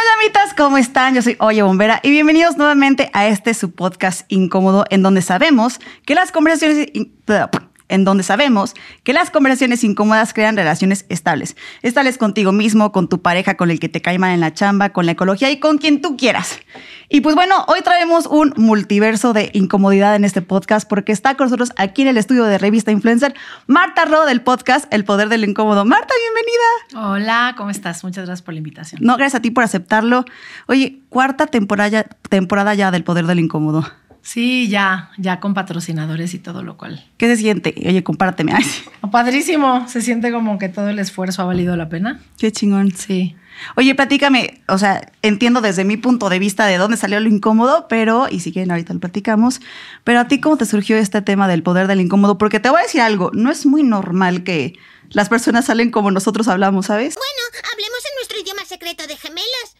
onda, llamitas? ¿Cómo están? Yo soy Oye Bombera y bienvenidos nuevamente a este su podcast incómodo en donde sabemos que las conversaciones en donde sabemos que las conversaciones incómodas crean relaciones estables. Estables contigo mismo, con tu pareja, con el que te cae mal en la chamba, con la ecología y con quien tú quieras. Y pues bueno, hoy traemos un multiverso de incomodidad en este podcast porque está con nosotros aquí en el estudio de Revista Influencer Marta Ro del podcast El Poder del Incómodo. Marta, bienvenida. Hola, ¿cómo estás? Muchas gracias por la invitación. No, gracias a ti por aceptarlo. Oye, cuarta temporada, temporada ya del Poder del Incómodo. Sí, ya, ya con patrocinadores y todo lo cual. ¿Qué se siente? Oye, compárteme. Oh, padrísimo, se siente como que todo el esfuerzo ha valido la pena. Qué chingón. Sí. Oye, platícame, o sea, entiendo desde mi punto de vista de dónde salió lo incómodo, pero, y si quieren ahorita lo platicamos, pero a ti cómo te surgió este tema del poder del incómodo, porque te voy a decir algo, no es muy normal que las personas salen como nosotros hablamos, ¿sabes? Bueno, hablemos en nuestro idioma secreto de gemelos.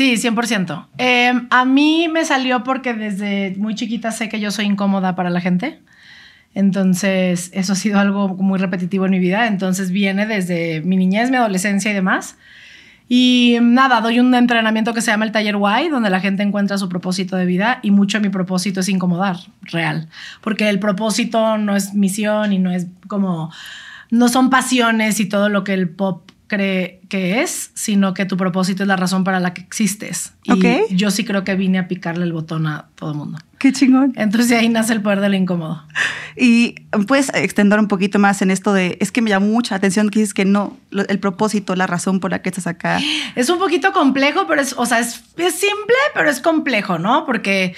Sí, 100%. Em, a mí me salió porque desde muy chiquita sé que yo soy incómoda para la gente. Entonces, eso ha sido algo muy repetitivo en mi vida. Entonces, viene desde mi niñez, mi adolescencia y demás. Y nada, doy un entrenamiento que se llama el Taller Y, donde la gente encuentra su propósito de vida y mucho mi propósito es incomodar, real. Porque el propósito no es misión y no es como, no son pasiones y todo lo que el pop cree que es, sino que tu propósito es la razón para la que existes. Y yo sí creo que vine a picarle el botón a todo el mundo. Qué chingón. Entonces ahí nace el poder de lo incómodo. Y puedes extender un poquito más en esto de, es que me llamó mucha atención que dices que no, el propósito, la razón por la que estás acá. Es un poquito complejo, pero es, o sea, es, es simple, pero es complejo, ¿no? Porque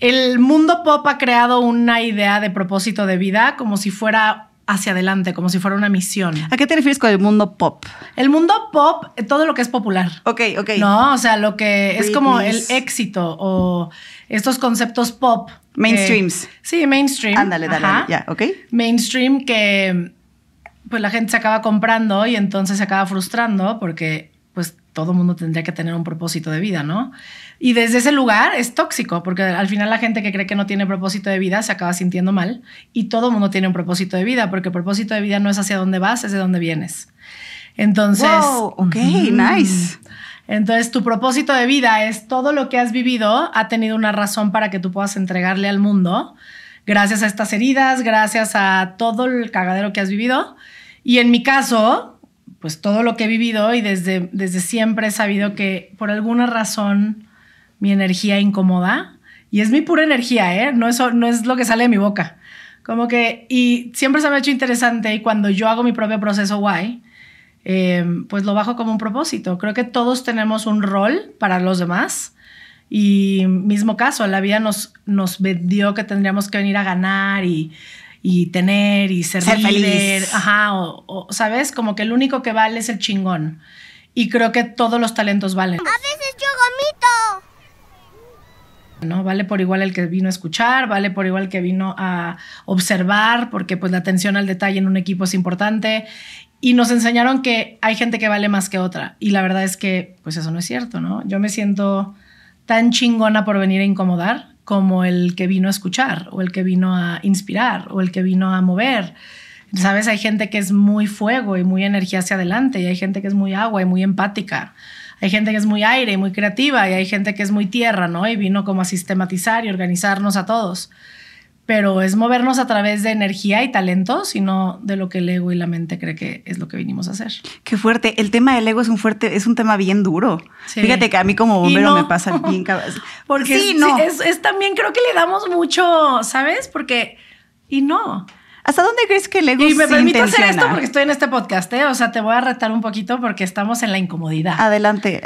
el mundo pop ha creado una idea de propósito de vida como si fuera hacia adelante, como si fuera una misión. ¿A qué te refieres con el mundo pop? El mundo pop, eh, todo lo que es popular. Ok, ok. No, o sea, lo que es como el éxito o estos conceptos pop. Mainstreams. sí, mainstream. Ándale, dale, ya, ok. Mainstream que pues la gente se acaba comprando y entonces se acaba frustrando porque todo mundo tendría que tener un propósito de vida, ¿no? Y desde ese lugar es tóxico, porque al final la gente que cree que no tiene propósito de vida se acaba sintiendo mal y todo mundo tiene un propósito de vida, porque el propósito de vida no es hacia dónde vas, es de dónde vienes. Entonces, wow, ok, nice. Entonces, tu propósito de vida es todo lo que has vivido ha tenido una razón para que tú puedas entregarle al mundo, gracias a estas heridas, gracias a todo el cagadero que has vivido. Y en mi caso, pues todo lo que he vivido y desde, desde siempre he sabido que por alguna razón mi energía incomoda y es mi pura energía, ¿eh? No, eso, no es lo que sale de mi boca. Como que, y siempre se me ha hecho interesante y cuando yo hago mi propio proceso guay, eh, pues lo bajo como un propósito. Creo que todos tenemos un rol para los demás y mismo caso, la vida nos, nos vendió que tendríamos que venir a ganar y, y tener y ser, Feliz. Ajá, o, ¿sabes? Como que el único que vale es el chingón. Y creo que todos los talentos valen. A veces yo gomito. ¿no? Vale por igual el que vino a escuchar, vale por igual el que vino a observar, porque pues la atención al detalle en un equipo es importante. Y nos enseñaron que hay gente que vale más que otra. Y la verdad es que pues eso no es cierto, ¿no? Yo me siento tan chingona por venir a incomodar como el que vino a escuchar, o el que vino a inspirar, o el que vino a mover. Sabes, hay gente que es muy fuego y muy energía hacia adelante, y hay gente que es muy agua y muy empática hay gente que es muy aire y muy creativa y hay gente que es muy tierra, ¿no? Y vino como a sistematizar y organizarnos a todos. Pero es movernos a través de energía y talento, sino de lo que el ego y la mente cree que es lo que vinimos a hacer. Qué fuerte. El tema del ego es un fuerte, es un tema bien duro. Fíjate que a mí como bombero me pasa bien Porque sí, no. es, es también creo que le damos mucho, ¿sabes? Porque y no. ¿Hasta dónde crees que el ego Y me permito hacer esto porque estoy en este podcast, ¿eh? O sea, te voy a retar un poquito porque estamos en la incomodidad. Adelante,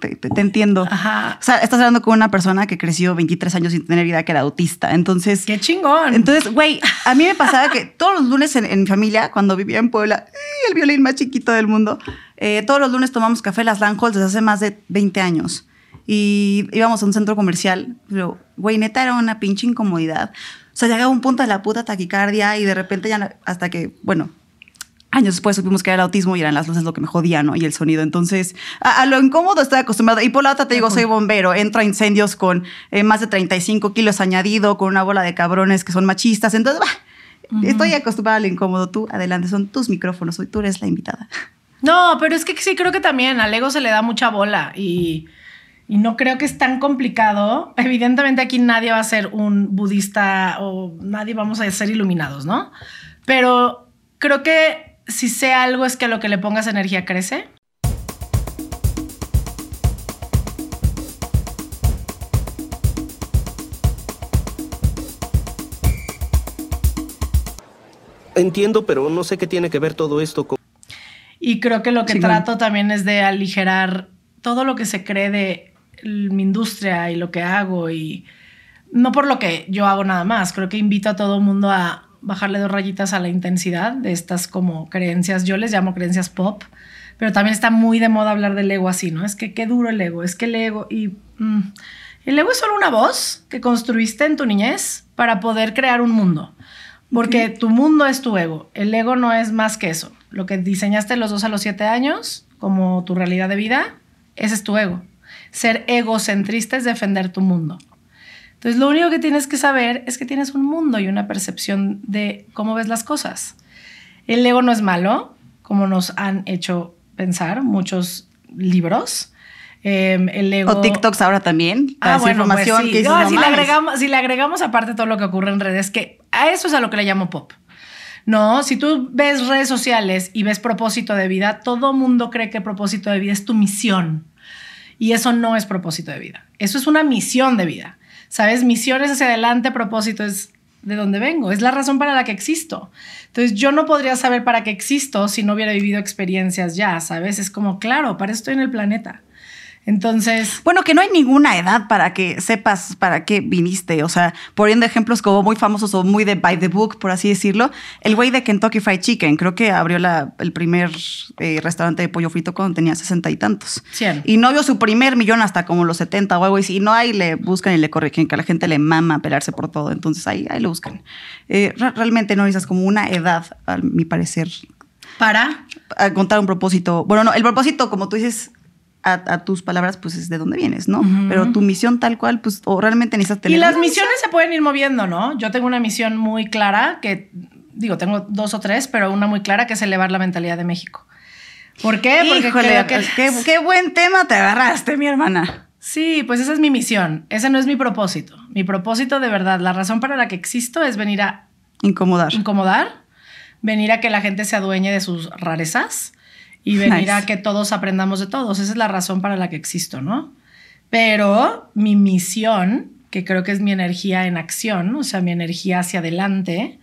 te, entiendo. Ajá. O sea, estás hablando con una persona que creció 23 años sin tener vida, que era autista. Entonces. ¡Qué chingón! Entonces, güey, a mí me pasaba que todos los lunes en, mi familia, cuando vivía en Puebla, el violín más chiquito del mundo, eh, todos los lunes tomamos café en las Landholz desde hace más de 20 años. Y íbamos a un centro comercial, pero, güey, neta era una pinche incomodidad. O sea, llegaba un punto de la puta taquicardia y de repente ya, hasta que, bueno, años después supimos que era el autismo y eran las luces lo que me jodía, ¿no? Y el sonido. Entonces, a, lo incómodo estoy acostumbrado. Y por la otra te digo, soy bombero, entro a incendios con eh, más de 35 kilos añadido, con una bola de cabrones que son machistas. Entonces, bah, estoy acostumbrada al incómodo. Tú, adelante, son tus micrófonos. Hoy tú eres la invitada. No, pero es que sí creo que también al ego se le da mucha bola y, y no creo que es tan complicado. Evidentemente aquí nadie va a ser un budista o nadie vamos a ser iluminados, ¿no? Pero creo que si sé algo es que a lo que le pongas energía crece. Entiendo, pero no sé qué tiene que ver todo esto con... Y creo que lo que trato también es de aligerar todo lo que se cree de mi industria y lo que hago y no por lo que yo hago nada más. Creo que invito a todo el mundo a bajarle dos rayitas a la intensidad de estas como creencias. Yo les llamo creencias pop, pero también está muy de moda hablar del ego así, ¿no? Es que qué duro el ego, es que el ego y mm, el ego es solo una voz que construiste en tu niñez para poder crear un mundo. Porque tu mundo es tu ego. El ego no es más que eso. Lo que diseñaste los dos a los siete años, como tu realidad de vida, ese es tu ego. Ser egocentrista es defender tu mundo. Entonces, lo único que tienes que saber es que tienes un mundo y una percepción de cómo ves las cosas. El ego no es malo, como nos han hecho pensar muchos libros. Eh, el ego... O TikToks ahora también. Ah, bueno, pues sí. que dices, No, no si, le agregamos, si le agregamos aparte todo lo que ocurre en redes, que a eso es a lo que le llamo pop. No, si tú ves redes sociales y ves propósito de vida, todo mundo cree que propósito de vida es tu misión. Y eso no es propósito de vida. Eso es una misión de vida. ¿Sabes? Misión es hacia adelante, propósito es de dónde vengo. Es la razón para la que existo. Entonces yo no podría saber para qué existo si no hubiera vivido experiencias ya, ¿sabes? Es como, claro, para eso estoy en el planeta. Entonces... Bueno, que no hay ninguna edad para que sepas para qué viniste. O sea, poniendo ejemplos como muy famosos o muy de by the book, por así decirlo. El güey de Kentucky Fried Chicken, creo que abrió la- el primer eh, restaurante de pollo frito cuando tenía sesenta y tantos. Cien. Y no vio su primer millón hasta como los 70 o algo así. Y no ahí le buscan y le corrigen, que a la gente le mama pelearse por todo. Entonces ahí, ahí lo buscan. Eh, re- realmente no necesitas como una edad, a mi parecer, Para a contar un propósito. Bueno, no, el propósito, como tú dices, a, a tus palabras, pues es de dónde vienes, ¿no? Pero tu misión tal cual, pues, o realmente necesitas tener. Y las misiones se pueden ir moviendo, ¿no? Yo tengo una misión muy clara que, digo, tengo dos o tres, pero una muy clara que es elevar la mentalidad de México. ¿Por qué? Porque Híjole, creo que... qué, qué buen tema te agarraste, mi hermana. Sí, pues esa es mi misión. Ese no es mi propósito. Mi propósito de verdad, la razón para la que existo es venir a Incomodar. incomodar, venir a que la gente se adueñe de sus rarezas y venir Nice. a que todos aprendamos de todos. Esa es la razón para la que existo, ¿no? Pero mi misión, que creo que es mi energía en acción, o sea, mi energía hacia adelante,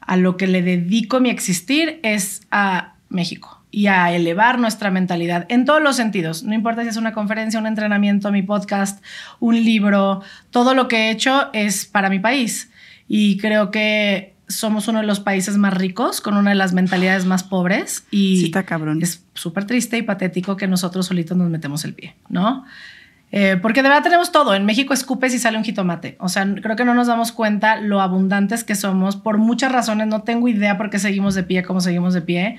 a lo que le dedico mi existir es a México y a elevar nuestra mentalidad en todos los sentidos. No importa si es una conferencia, un entrenamiento, mi podcast, un libro, todo lo que he hecho es para mi país. Y creo que somos uno de los países más ricos, con una de las mentalidades más pobres. Y Sí, está cabrón. es súper triste y patético que nosotros solitos nos metemos el pie, ¿no? Eh, porque de verdad tenemos todo. En México escupes y sale un jitomate. O sea, creo que no nos damos cuenta lo abundantes que somos por muchas razones. No tengo idea por qué seguimos de pie como seguimos de pie.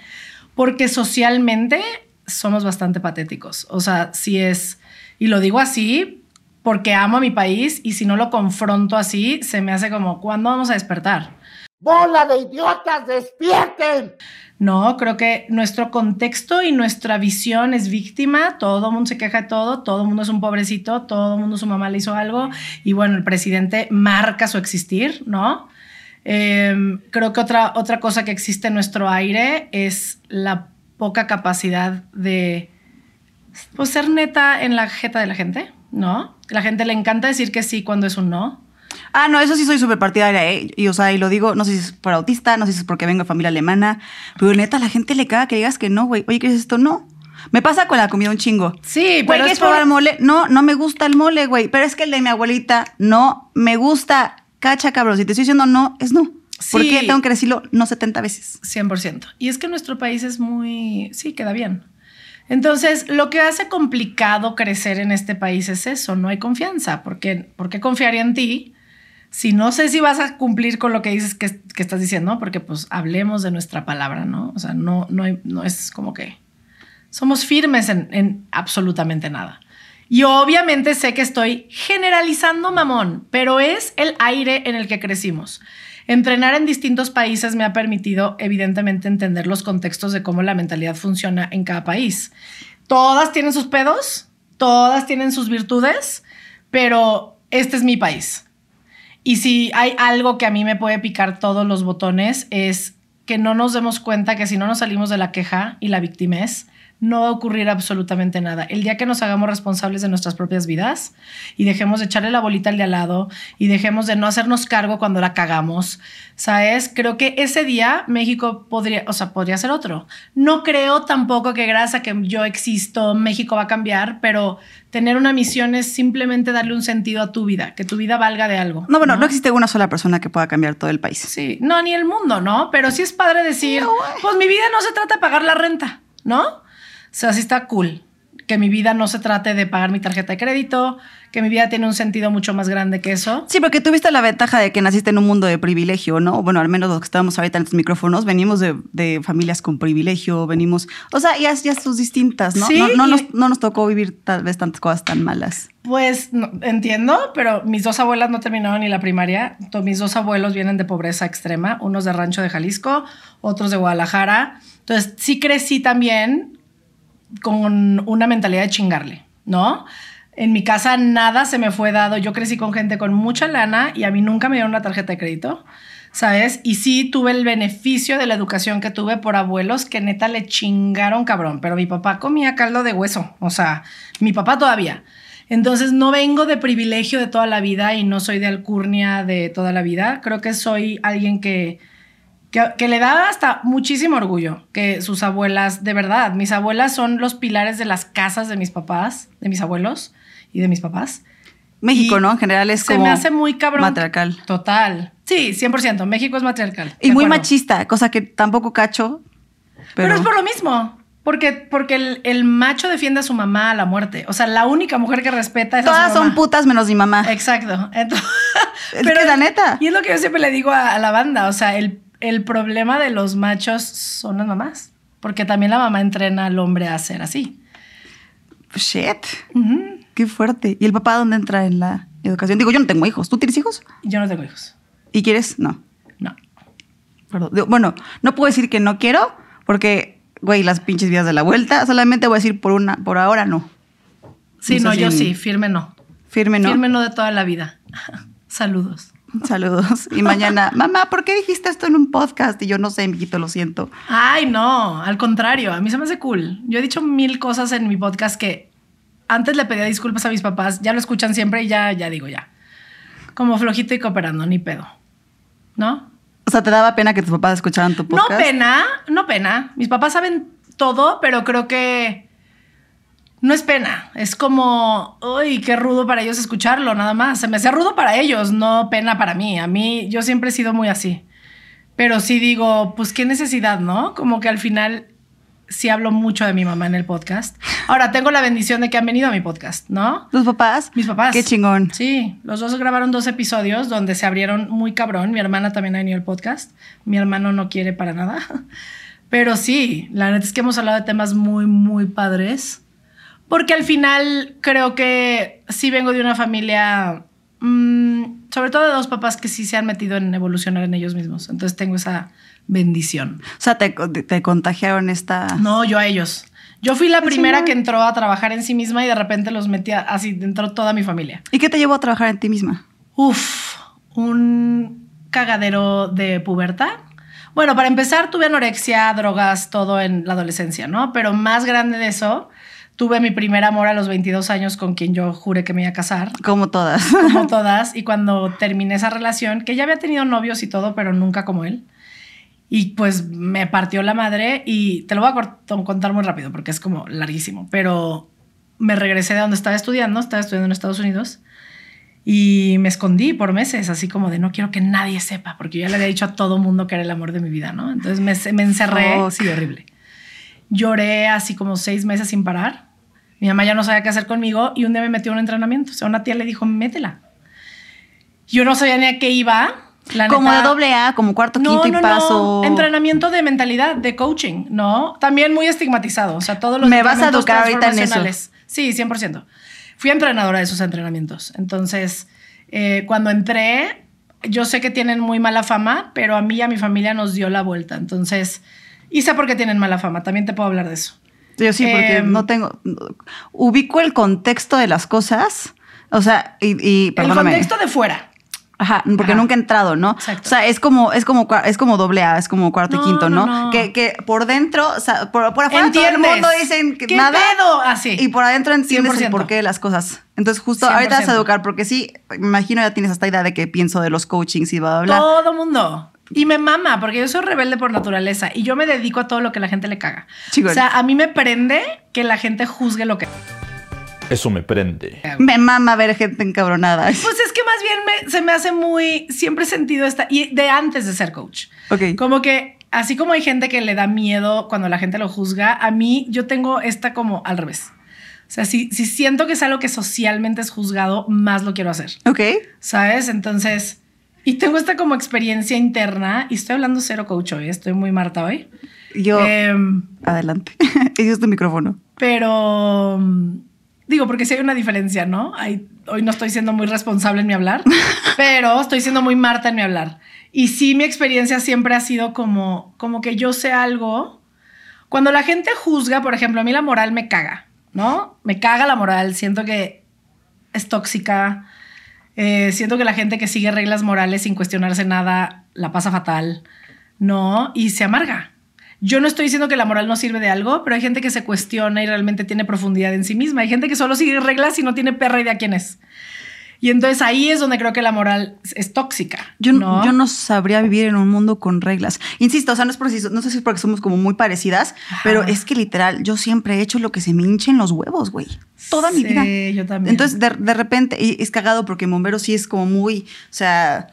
Porque socialmente somos bastante patéticos. O sea, si es, y lo digo así porque amo a mi país y si no lo confronto así, se me hace como, ¿cuándo vamos a despertar? ¡Bola de idiotas, despierten! No, creo que nuestro contexto y nuestra visión es víctima, todo el mundo se queja de todo, todo el mundo es un pobrecito, todo el mundo su mamá le hizo algo y bueno, el presidente marca su existir, ¿no? Eh, creo que otra, otra cosa que existe en nuestro aire es la poca capacidad de pues, ser neta en la jeta de la gente, ¿no? La gente le encanta decir que sí cuando es un no. Ah, no, eso sí soy súper partidaria, ¿eh? Y, o sea, y lo digo, no sé si es por autista, no sé si es porque vengo de familia alemana, pero neta, a la gente le caga que digas que no, güey. Oye, ¿qué es esto? No. Me pasa con la comida un chingo. Sí, pero ¿quieres es por- probar mole? No, no me gusta el mole, güey. Pero es que el de mi abuelita no me gusta. Cacha, cabrón. Si te estoy diciendo no, es no. ¿Por Sí. qué tengo que decirlo no 70 veces? 100%. Y es que nuestro país es muy, sí, queda bien. Entonces, lo que hace complicado crecer en este país es eso, no hay confianza. Porque, ¿Por qué confiaría en ti si no sé si vas a cumplir con lo que dices que, que estás diciendo? Porque pues hablemos de nuestra palabra, ¿no? O sea, no, no, no es como que somos firmes en, en absolutamente nada. Y obviamente sé que estoy generalizando mamón, pero es el aire en el que crecimos. entrenar en distintos países me ha permitido, evidentemente, entender los contextos de cómo la mentalidad funciona en cada país. Todas tienen sus pedos, todas tienen sus virtudes, pero este es mi país. Y si hay algo que a mí me puede picar todos los botones es que no nos demos cuenta que si no nos salimos de la queja y la victimez, no va a ocurrir absolutamente nada. El día que nos hagamos responsables de nuestras propias vidas y dejemos de echarle la bolita al de al lado y dejemos de no hacernos cargo cuando la cagamos, ¿sabes? Creo que ese día México podría, o sea, podría ser otro. No creo tampoco que gracias a que yo existo, México va a cambiar, pero tener una misión es simplemente darle un sentido a tu vida, que tu vida valga de algo. No, bueno, no, existe una sola persona que pueda cambiar todo el país. Sí, no, ni el mundo, ¿no? Pero sí es padre decir, pues mi vida no se trata de pagar la renta, ¿no? O sea, sí está cool. Que mi vida no se trate de pagar mi tarjeta de crédito, que mi vida tiene un sentido mucho más grande que eso. Sí, porque tuviste la ventaja de que naciste en un mundo de privilegio, ¿no? Bueno, al menos los que estamos ahorita en estos micrófonos, venimos de, de familias con privilegio, venimos, o sea, ya, ya sus distintas, ¿no? Sí, no, no nos, no nos tocó vivir tal vez tantas cosas tan malas. Pues no, entiendo, pero mis dos abuelas no terminaron ni la primaria. To- Mis dos abuelos vienen de pobreza extrema, unos de Rancho de Jalisco, otros de Guadalajara. Entonces, sí crecí también con una mentalidad de chingarle, ¿no? En mi casa nada se me fue dado. Yo crecí con gente con mucha lana y a mí nunca me dieron una tarjeta de crédito, ¿sabes? Y sí tuve el beneficio de la educación que tuve por abuelos que neta le chingaron cabrón, pero mi papá comía caldo de hueso, o sea, mi papá todavía. Entonces no vengo de privilegio de toda la vida y no soy de alcurnia de toda la vida. Creo que soy alguien que, que, que le da hasta muchísimo orgullo que sus abuelas, de verdad, mis abuelas son los pilares de las casas de mis papás, de mis abuelos y de mis papás. México, Y ¿no? En general es se como me hace muy cabrón. matriarcal. Total. Sí, 100%. México es matriarcal. Y muy acuerdo. machista, cosa que tampoco cacho. Pero, Pero, es por lo mismo. Porque, porque el, el macho defiende a su mamá a la muerte. O sea, la única mujer que respeta es a su todas son putas menos mi mamá. Exacto. Entonces, Es que la neta. Y es lo que yo siempre le digo a, a la banda. O sea, el, el problema de los machos son las mamás. Porque también la mamá entrena al hombre a ser así. Shit. Qué fuerte. ¿Y el papá dónde entra en la educación? Digo, yo no tengo hijos. ¿Tú tienes hijos? Yo no tengo hijos. ¿Y quieres? No. No. Perdón. Digo, Bueno, no puedo decir que no quiero porque, güey, las pinches vías de la vuelta. Solamente voy a decir por una, por ahora no. Sí, No no, yo sí. Firme no. Firme no. Firme no de toda la vida. Saludos. Saludos. Y mañana, mamá, ¿por qué dijiste esto en un podcast? Y yo no sé, mijito, lo siento. Ay, no, al contrario, a mí se me hace cool. Yo he dicho mil cosas en mi podcast que antes le pedía disculpas a mis papás, ya lo escuchan siempre y ya, ya digo ya. Como flojito y cooperando, ni pedo. ¿No? O sea, ¿te daba pena que tus papás escucharan tu No podcast? pena, no pena. Mis papás saben todo, pero creo que no es pena. Es como, uy, qué rudo para ellos escucharlo, nada más. Se me hace rudo para ellos, no pena para mí. A mí, yo siempre he sido muy así. Pero sí digo, pues qué necesidad, ¿no? Como que al final sí hablo mucho de mi mamá en el podcast. Ahora tengo la bendición de que han venido a mi podcast, ¿no? ¿Tus papás? Mis papás. Qué chingón. Sí, los dos grabaron dos episodios donde se abrieron muy cabrón. Mi hermana también ha venido al podcast. Mi hermano no quiere para nada. Pero sí, la neta es que hemos hablado de temas muy, muy padres. Porque al final creo que sí vengo de una familia, mm, sobre todo de dos papás que sí se han metido en evolucionar en ellos mismos. Entonces tengo esa bendición. O sea, te, te contagiaron esta... No, yo a ellos. Yo fui la primera que entró a trabajar en sí misma y de repente los metía así, entró toda mi familia. ¿Y qué te llevó a trabajar en ti misma? Uf, un cagadero de pubertad. Bueno, para empezar, tuve anorexia, drogas, todo en la adolescencia, ¿no? Pero más grande de eso, tuve mi primer amor a los 22 años con quien yo juré que me iba a casar, Como todas. como todas. Y cuando terminé esa relación, que ya había tenido novios y todo, pero nunca como él. Y pues me partió la madre y te lo voy a contar muy rápido porque es como larguísimo, pero me regresé de donde estaba estudiando, estaba estudiando en Estados Unidos y me escondí por meses, así como de no quiero que nadie sepa, porque yo ya le había dicho a todo mundo que era el amor de mi vida, ¿no? Entonces me, me encerré, Fuck. sí, horrible. Lloré así como seis meses sin parar. Mi mamá ya no sabía qué hacer conmigo y un día me metió a un entrenamiento. O sea, una tía le dijo, métela. Yo no sabía ni a qué iba. La como neta- de doble A, como cuarto, quinto y paso. Entrenamiento de mentalidad, de coaching, ¿no? También muy estigmatizado. O sea, todos los Me vas a educar ahorita en eso. Sí, 100%. Fui entrenadora de esos entrenamientos. Entonces, eh, cuando entré, yo sé que tienen muy mala fama, pero a mí y a mi familia nos dio la vuelta. Entonces, y sé por qué tienen mala fama. También te puedo hablar de eso. Yo sí, porque Em, no tengo. Ubico el contexto de las cosas. O sea, y. y El perdóname. contexto de fuera. Ajá, porque Ajá. nunca he entrado, ¿no? Exacto. O sea, es como, es como, es como doble A, es como cuarto No, y quinto, ¿no? no, no. Que, que por dentro, o sea, por, por afuera todo el ¿Entiendes? mundo dicen que ¿Qué nada. pedo? Así. Y por adentro entiendes el 100%. porqué de las cosas. Entonces, justo ahorita vas a 100%. educar, porque sí, me imagino ya tienes esta idea de que pienso de los coachings y bla, bla, bla. Todo mundo. Y me mama, porque yo soy rebelde por naturaleza y yo me dedico a todo lo que la gente le caga. O sea, a mí me prende que la gente juzgue lo que Eso me prende. Me mama ver gente encabronada. Pues es que más bien me- se me hace muy. Siempre he sentido esta. Y de antes de ser coach. Ok. Como que, así como hay gente que le da miedo cuando la gente lo juzga, a mí yo tengo esta como al revés. O sea, si, si siento que es algo que socialmente es juzgado, más lo quiero hacer. Ok. ¿Sabes? Entonces, y tengo esta como experiencia interna, y estoy hablando cero coach hoy, estoy muy Marta hoy. Yo, Em, adelante. Ese es tu micrófono. pero mm, digo, porque sí hay una diferencia, ¿no? Hay- hoy no estoy siendo muy responsable en mi hablar, pero estoy siendo muy Marta en mi hablar. Y sí, mi experiencia siempre ha sido como, como que yo sé algo. Cuando la gente juzga, por ejemplo, a mí la moral me caga, ¿no? Me caga la moral, siento que es tóxica. Eh, siento que la gente que sigue reglas morales sin cuestionarse nada la pasa fatal, ¿no? Y se amarga. Yo no estoy diciendo que la moral no sirve de algo, pero hay gente que se cuestiona y realmente tiene profundidad en sí misma. Hay gente que solo sigue reglas y no tiene perra idea quién es. Y entonces ahí es donde creo que la moral es, tóxica. Yo ¿no? yo no sabría vivir en un mundo con reglas. Insisto, o sea, no es si- no sé si es porque somos como muy parecidas, Ajá. pero es que literal, yo siempre he hecho lo que se me hinchen los huevos, güey. Toda mi Sí, vida. yo también. Entonces, de, de repente, y es cagado porque Bombero sí es como muy, o sea,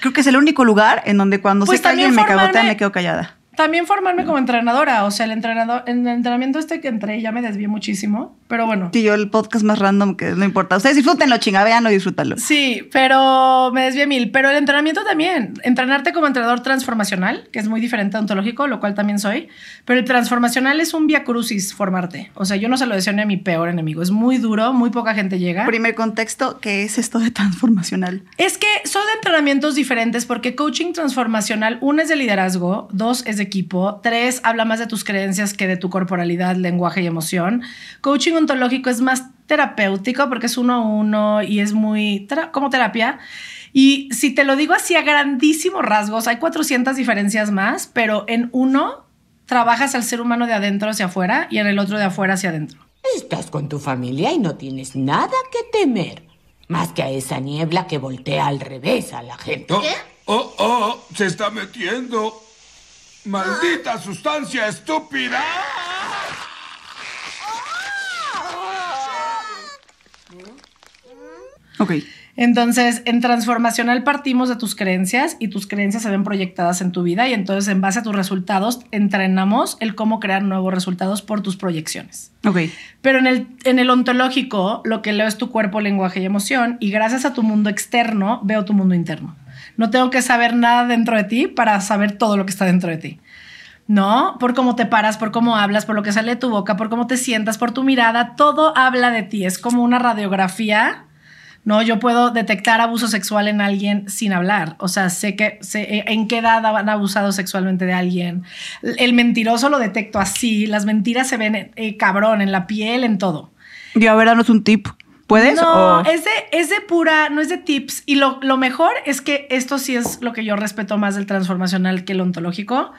creo que es el único lugar en donde cuando Pues que alguien me cagotea, me quedo callada. También formarme como entrenadora. O sea, el entrenador, en el entrenamiento este que entré ya me desvié muchísimo. Pero bueno. Y yo el podcast más random que no importa. Ustedes disfrútenlo, chinga, veanlo disfrútalo. Sí, pero me desvié mil. Pero el entrenamiento también. Entrenarte como entrenador transformacional, que es muy diferente a ontológico, lo cual también soy. Pero el transformacional es un via crucis formarte. O sea, yo no se lo deseo ni a mi peor enemigo. Es muy duro, muy poca gente llega. Primer contexto, ¿qué es esto de transformacional? Es que son de entrenamientos diferentes porque coaching transformacional, uno es de liderazgo, dos es de equipo, tres habla más de tus creencias que de tu corporalidad, lenguaje y emoción. Coaching ontológico es más terapéutico porque es uno a uno y es muy tera- como terapia. Y si te lo digo así a grandísimos rasgos, hay 400 diferencias más, pero en uno trabajas al ser humano de adentro hacia afuera y en el otro de afuera hacia adentro. Estás con tu familia y no tienes nada que temer. Más que a esa niebla que voltea al revés a la gente. Oh, oh, oh, se está metiendo. Maldita sustancia estúpida. Ok. Entonces, en transformacional partimos de tus creencias y tus creencias se ven proyectadas en tu vida y entonces en base a tus resultados entrenamos el cómo crear nuevos resultados por tus proyecciones. Ok. Pero en el, en el ontológico lo que leo es tu cuerpo, lenguaje y emoción y gracias a tu mundo externo veo tu mundo interno. No tengo que saber nada dentro de ti para saber todo lo que está dentro de ti. ¿no? Por cómo te paras, por cómo hablas, por lo que sale de tu boca, por cómo te sientas, por tu mirada, todo habla de ti. Es como una radiografía, ¿no? Yo puedo detectar abuso sexual en alguien sin hablar. O sea, sé que sé en qué edad han abusado sexualmente de alguien. El mentiroso lo detecto así. Las mentiras se ven eh, cabrón en la piel, en todo. Yo, a ver, danos un tip. ¿Puedes? No, o- es, de, es de pura, no es de tips. Y lo, lo mejor es que esto sí es lo que yo respeto más del transformacional que el ontológico,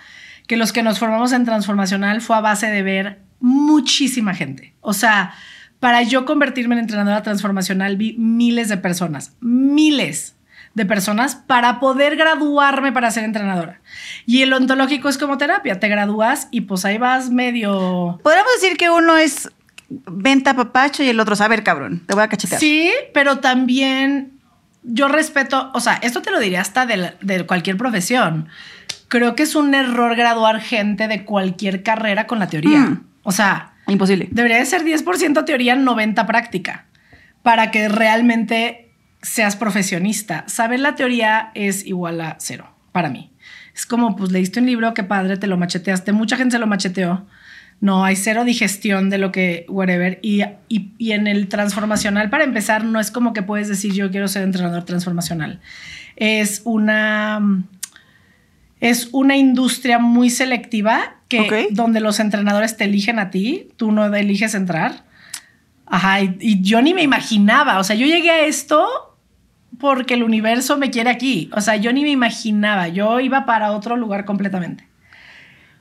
que los que nos formamos en transformacional fue a base de ver muchísima gente. O sea, para yo convertirme en entrenadora transformacional vi miles de personas, miles de personas para poder graduarme para ser entrenadora. Y el ontológico es como terapia, te gradúas y pues ahí vas medio... Podríamos decir que uno es venta papacho y el otro, a ver, cabrón, te voy a cachetear. Sí, pero también yo respeto, o sea, esto te lo diría hasta de, la- de cualquier profesión. Creo que es un error graduar gente de cualquier carrera con la teoría. Mm. O sea, Imposible. debería de ser 10% teoría, 90% práctica, para que realmente seas profesionista. Saber la teoría es igual a cero, para mí. Es como, pues leíste un libro, qué padre, te lo macheteaste, mucha gente se lo macheteó. No, hay cero digestión de lo que, whatever. Y, y, y en el transformacional, para empezar, no es como que puedes decir yo quiero ser entrenador transformacional. es una es una industria muy selectiva que donde los entrenadores te eligen a ti, tú no eliges entrar. Ajá, y, y yo ni me imaginaba, o sea, yo llegué a esto porque el universo me quiere aquí, o sea, yo ni me imaginaba, yo iba para otro lugar completamente.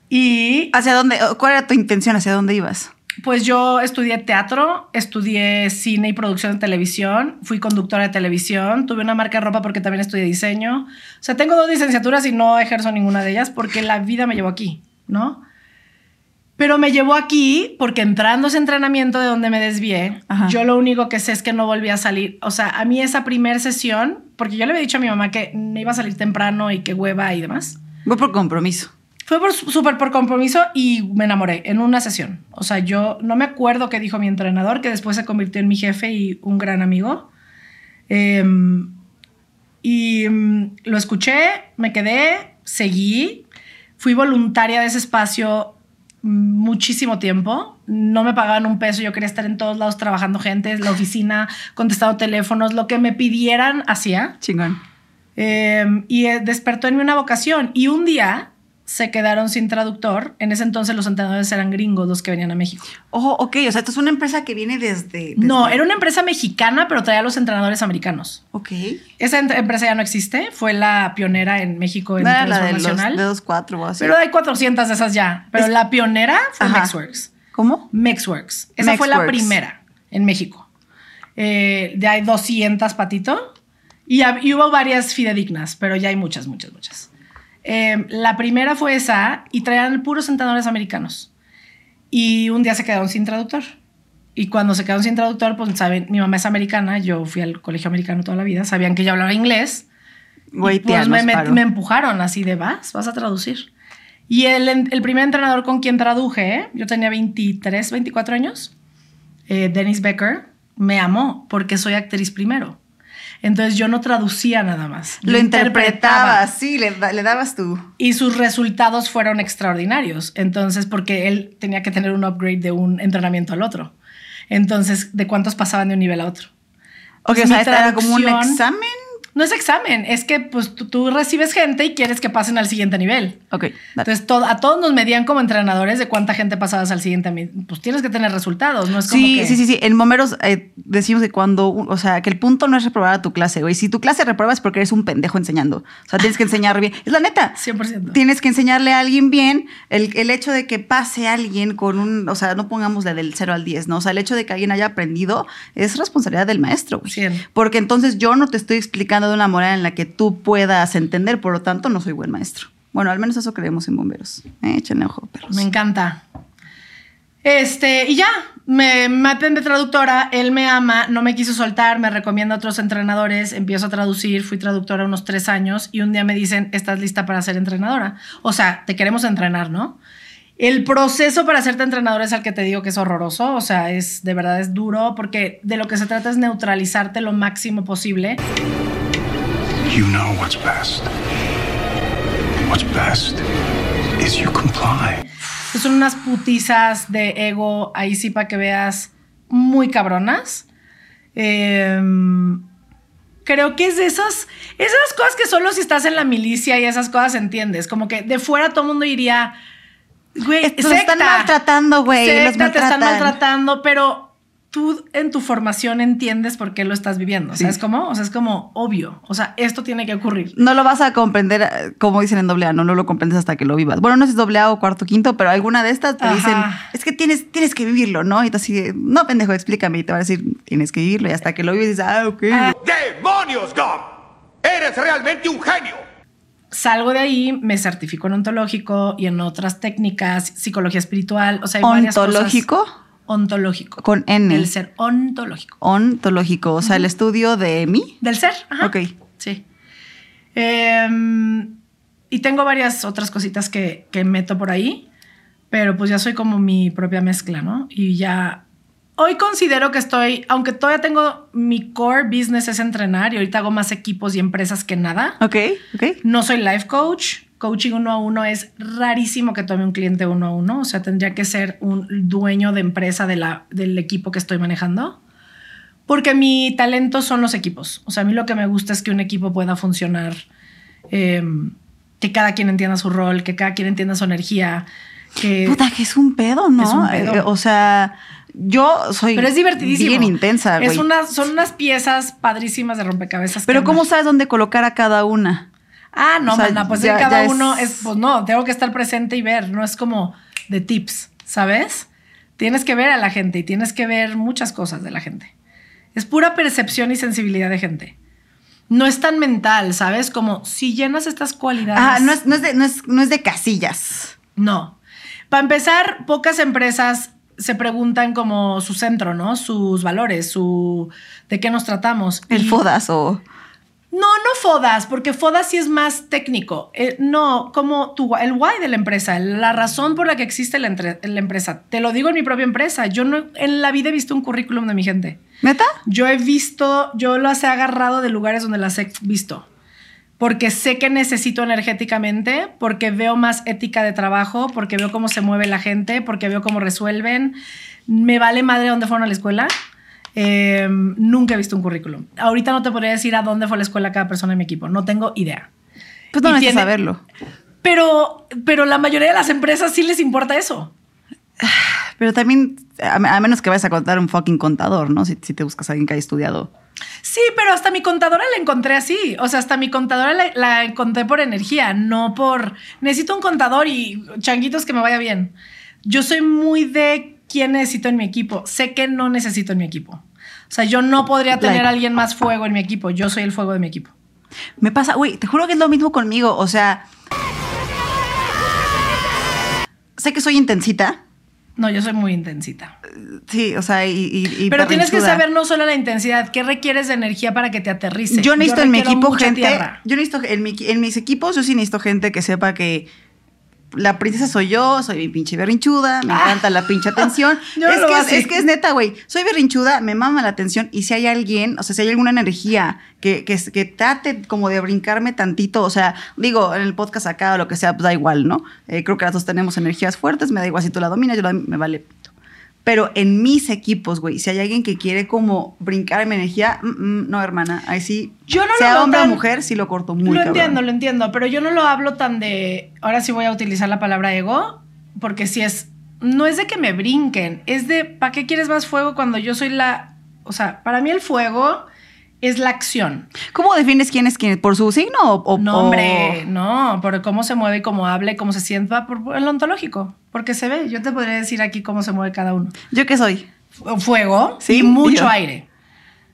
Y ¿Hacia dónde? ¿Cuál era tu intención? ¿Hacia dónde ibas? pues yo estudié teatro, estudié cine y producción de televisión, fui conductora de televisión, tuve una marca de ropa porque también estudié diseño. O sea, tengo dos licenciaturas y no ejerzo ninguna de ellas porque la vida me llevó aquí, ¿no? Pero me llevó aquí porque entrando ese entrenamiento de donde me desvié, Ajá. yo lo único que sé es que no volví a salir. O sea, a mí esa primer sesión, porque yo le había dicho a mi mamá que me iba a salir temprano y que hueva y demás. Fue por compromiso. Fue por súper por compromiso y me enamoré en una sesión. O sea, yo no me acuerdo qué dijo mi entrenador, que después se convirtió en mi jefe y un gran amigo. Em, y mm, lo escuché, me quedé, seguí, fui voluntaria de ese espacio muchísimo tiempo. No me pagaban un peso, yo quería estar en todos lados trabajando gente, la oficina, contestando teléfonos, lo que me pidieran hacía. Chingón. Eh, y eh, despertó en mí una vocación. Y un día se quedaron sin traductor. En ese entonces los entrenadores eran gringos los que venían a México. Ojo, ok, o sea, esto es una empresa que viene desde... desde- No, era una empresa mexicana, pero traía a los entrenadores americanos. Ok. Esa empresa ya no existe. Fue la pionera en México en No era la de los dedos cuatro o así. pero hay 400 de esas ya. Pero Es- la pionera fue Ajá. Mexworks. ¿Cómo? Mexworks. Esa fue la primera en México. Eh, ya hay 200 patito. Y hubo varias fidedignas, pero ya hay muchas, muchas, muchas. Eh, la primera fue esa y traían puros entrenadores americanos. Y un día se quedaron sin traductor. Y cuando se quedaron sin traductor, pues saben, mi mamá es americana, yo fui al colegio americano toda la vida, sabían que yo hablaba inglés. Güey, Y, pues me, me- me empujaron así de vas, vas a traducir. Y el, el primer entrenador con quien traduje, yo tenía 23, 24 años, eh, Dennis Becker, me amó porque soy actriz primero. Entonces yo no traducía nada más. Lo yo interpretabas, sí, le, le dabas tú. Y sus resultados fueron extraordinarios. Entonces, porque él tenía que tener un upgrade de un entrenamiento al otro. Entonces, ¿de cuántos pasaban de un nivel a otro? O sea, era como un examen. No es examen, es que pues tú, tú recibes gente y quieres que pasen al siguiente nivel. Ok, dale. Entonces, a todos nos medían como entrenadores de cuánta gente pasabas al siguiente. nivel. Pues tienes que tener resultados, no es como Sí, que- sí, sí, sí. En Momeros eh, decimos que cuando, o sea, que el punto no es reprobar a tu clase, güey. Si tu clase repruebas es porque eres un pendejo enseñando. O sea, tienes que enseñar bien. Es la neta. 100%. Tienes que enseñarle a alguien bien. El, el hecho de que pase alguien con un, o sea, no pongamos la del 0 al 10, ¿no? O sea, el hecho de que alguien haya aprendido es responsabilidad del maestro. Cien. Porque entonces yo no te estoy explicando de una manera en la que tú puedas entender, por lo tanto no soy buen maestro. Bueno, al menos eso creemos en bomberos. Eh, échenle ojo, perros. Me encanta. Este, y ya, me maten de traductora, él me ama, no me quiso soltar, me recomienda a otros entrenadores, empiezo a traducir, fui traductora unos tres años y un día me dicen, estás lista para ser entrenadora. O sea, te queremos entrenar, ¿no? El proceso para hacerte entrenador es al que te digo que es horroroso, o sea, es de verdad es duro porque de lo que se trata es neutralizarte lo máximo posible. You know what's best. What's best is you comply. son unas putizas de ego, ahí sí para que veas, muy cabronas. Em, creo que es de esas, esas cosas que solo si estás en la milicia y esas cosas entiendes. Como que de fuera todo el mundo diría, güey, Estos están maltratando, güey. los te están maltratan. maltratando, pero tú en tu formación entiendes por qué lo estás viviendo. Sí. ¿Sabes cómo? O sea, es como obvio. O sea, esto tiene que ocurrir. No lo vas a comprender, como dicen en doble A, no, no lo comprendes hasta que lo vivas. Bueno, no sé si es doble A o cuarto quinto, pero alguna de estas te Ajá. dicen, es que tienes, tienes que vivirlo, ¿no? Y tú así, no, pendejo, explícame. Y te va a decir, tienes que vivirlo. Y hasta que lo vives dices, ah, ok. Ah. ¡Demonios, Dom! ¡Eres realmente un genio! salgo de ahí, me certifico en ontológico y en otras técnicas, psicología espiritual, o sea, hay varias cosas. Ontológico con N. Del ser ontológico. Ontológico, o sea, el estudio de mí. Del ser, ajá. Ok. Sí. Em, y tengo varias otras cositas que, que meto por ahí, pero pues ya soy como mi propia mezcla, ¿no? Y ya... Hoy considero que estoy, aunque todavía tengo mi core business es entrenar y ahorita hago más equipos y empresas que nada. Ok, ok. No soy life coach. Coaching uno a uno es rarísimo que tome un cliente uno a uno. O sea, tendría que ser un dueño de empresa de la, del equipo que estoy manejando. Porque mi talento son los equipos. O sea, a mí lo que me gusta es que un equipo pueda funcionar, eh, que cada quien entienda su rol, que cada quien entienda su energía. Que Puta, que es un pedo, ¿no? Es un pedo. Eh, o sea, yo soy Pero es divertidísimo. bien intensa, güey. Es una, son unas piezas padrísimas de rompecabezas. Pero. ¿cómo sabes dónde colocar a cada una? Ah, no, O sea, mana, pues ya- cada ya uno es- es... pues no, tengo que estar presente y ver, no es como de tips, ¿sabes? Tienes que ver a la gente y tienes que ver muchas cosas de la gente. Es pura percepción y sensibilidad de gente. No es tan mental, ¿sabes? Como si llenas estas cualidades. Ah, no es, no es de, no es, no es de casillas. No. Para empezar, pocas empresas se preguntan como su centro, ¿no? Sus valores, su de qué nos tratamos. El Y- fodas o... no, no fodas, porque fodas sí es más técnico. Eh, no, como tu, el why de la empresa, la razón por la que existe la, entre- la empresa. Te lo digo en mi propia empresa. Yo no en la vida he visto un currículum de mi gente. ¿Neta? Yo he visto, yo las he agarrado de lugares donde las he visto. Porque sé que necesito energéticamente, porque veo más ética de trabajo, porque veo cómo se mueve la gente, porque veo cómo resuelven. Me vale madre dónde fueron a la escuela. Eh, nunca he visto un currículum. Ahorita no te podría decir a dónde fue la escuela cada persona en mi equipo. No tengo idea. Pues no necesitas saberlo. Pero, pero la mayoría de las empresas sí les importa eso. Pero también, a, a menos que vayas a contar un fucking contador, ¿no? Si, si te buscas a alguien que haya estudiado. Sí, pero hasta mi contadora la encontré así. O sea, hasta mi contadora la, la encontré por energía, no por necesito un contador y changuitos que me vaya bien. Yo soy muy de quién necesito en mi equipo. Sé que no necesito en mi equipo. O sea, yo no podría tener Like. a alguien más fuego en mi equipo. Yo soy el fuego de mi equipo. Me pasa, güey, te juro que es lo mismo conmigo. O sea, sé que soy intensita. No, yo soy muy intensita. Sí, o sea, y. Pero tienes que saber no solo la intensidad, qué requieres de energía para que te aterrice. Yo necesito en mi equipo gente. tierra. Yo necesito en, mi- en mis equipos, yo sí necesito gente que sepa que la princesa soy yo, soy bien pinche berrinchuda, me encanta la pinche atención. Ah. No es, que es, que es neta, güey. Soy berrinchuda, me mama la atención. Y si hay alguien, o sea, si hay alguna energía que, que, que trate como de brincarme tantito, o sea, digo, en el podcast acá o lo que sea, pues da igual, ¿no? Eh, creo que las dos tenemos energías fuertes, me da igual si tú la dominas, yo la, me vale. Pero en mis equipos, güey, si hay alguien que quiere como brincar mi energía, mm, mm, no, hermana, ahí sí. Yo no lo sea veo hombre tan- o mujer, sí lo corto muy Lo cabrón. entiendo, lo entiendo, pero yo no lo hablo tan de. Ahora sí voy a utilizar la palabra ego, porque si es. No es de que me brinquen, es de ¿para qué quieres más fuego cuando yo soy la. O sea, para mí el fuego es la acción. ¿Cómo defines quién es quién? ¿Por su signo o, o- No, o- hombre, no, por cómo se mueve cómo habla y cómo se sienta, por, por el ontológico, porque se ve. Yo te podría decir aquí cómo se mueve cada uno. ¿Yo qué soy? Fu- Fuego Sí, y mucho yo. aire.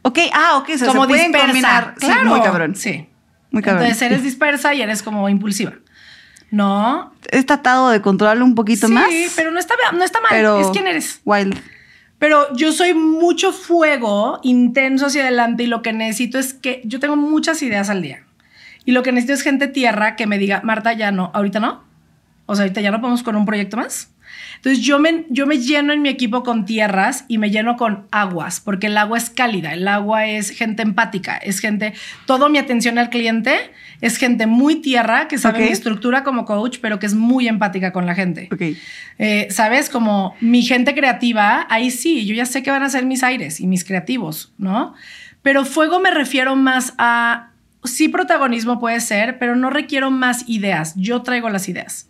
Ok, ah, ok, se, como se pueden dispersa. combinar. Sí, Claro. muy cabrón. Sí. Muy cabrón. Entonces eres dispersa y eres como impulsiva. No, He tratado de controlarlo un poquito sí, más. pero no está, no está mal. pero es quien eres. Wild. Pero yo soy mucho fuego, intenso hacia adelante y lo que necesito es que yo tengo muchas ideas al día. Y lo que necesito es gente tierra que me diga, Marta, ya no, ahorita no. O sea, ahorita ya no podemos con un proyecto más. Entonces yo me, yo me lleno en mi equipo con tierras y me lleno con aguas, porque el agua es cálida, el agua es gente empática, es gente, todo mi atención al cliente es gente muy tierra, que sabe Ok. mi estructura como coach, pero que es muy empática con la gente. Ok. Eh, ¿Sabes? Como mi gente creativa, ahí sí, yo ya sé que van a ser mis aires y mis creativos, ¿no? Pero fuego me refiero más a, sí protagonismo puede ser, pero no requiero más ideas, yo traigo las ideas,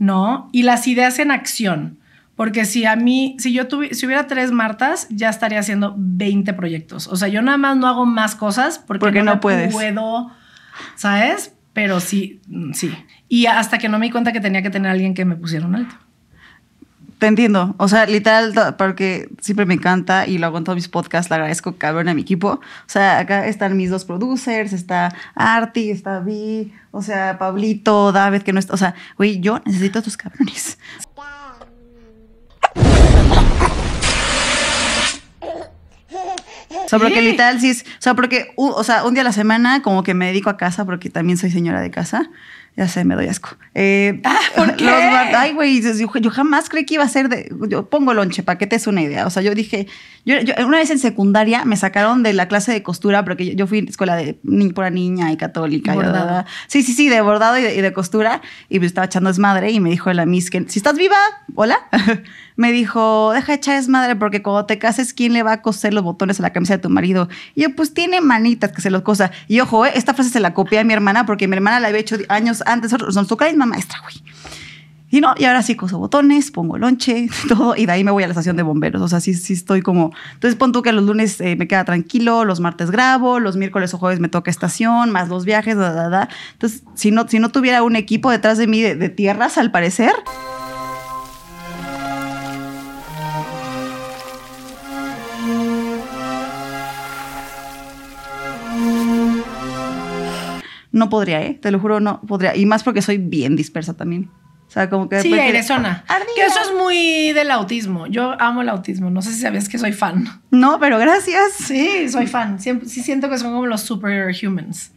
¿no? Y las ideas en acción. Porque si a mí, si yo tuviera, si hubiera tres Martas, ya estaría haciendo 20 proyectos. O sea, yo nada más no hago más cosas porque, Porque no puedes. puedo, ¿sabes? Pero sí, mm, sí. Y hasta que no me di cuenta que tenía que tener a alguien que me pusiera un alto. Te entiendo. O sea, literal, porque siempre me encanta y lo hago en todos mis podcasts, le agradezco cabrón a mi equipo. O sea, acá están mis dos producers, está Arti, está Vi, o sea, Pablito, David, que no está. O sea, güey, yo necesito a tus cabrones. O sea, porque literal sí es. O sea, porque, o sea, un día a la semana como que me dedico a casa porque también soy señora de casa. Ya sé, me doy asco. Eh, Ah, ¿por qué? los ay, güey, yo, jamás creí que iba a ser de. Yo pongo lonche para que te des una idea. O sea, yo dije. Yo, yo- una vez en secundaria me sacaron de la clase de costura porque yo, yo fui a escuela de ni pura niña y católica. Bordado. Sí, sí, sí, de bordado y de, y de costura. Y me estaba echando desmadre y me dijo la Miss que si estás viva, hola. me dijo, deja de echar madre porque cuando te cases, ¿quién le va a coser los botones a la camisa de tu marido? Y yo, pues tiene manitas que se los cosa. Y ojo, eh, esta frase se la copié a mi hermana porque mi hermana la había hecho años antes, nos tocó la misma maestra, güey. Y no, y ahora sí coso botones, pongo lonche, todo, y de ahí me voy a la estación de bomberos. O sea, sí, sí estoy como. Entonces, pon tú que los lunes eh, me queda tranquilo, los martes grabo, los miércoles o jueves me toca estación, más los viajes, da, da, da. Entonces, si no, si no tuviera un equipo detrás de mí de tierras, al parecer. Podría, ¿eh? Te lo juro, no podría. Y más porque soy bien dispersa también. O sea, como que... Sí, airezona. Que eso es muy del autismo. Yo amo el autismo. No sé si sabías que soy fan. No, pero gracias. Sí, soy fan. Siempre, sí siento que son como los superhumans.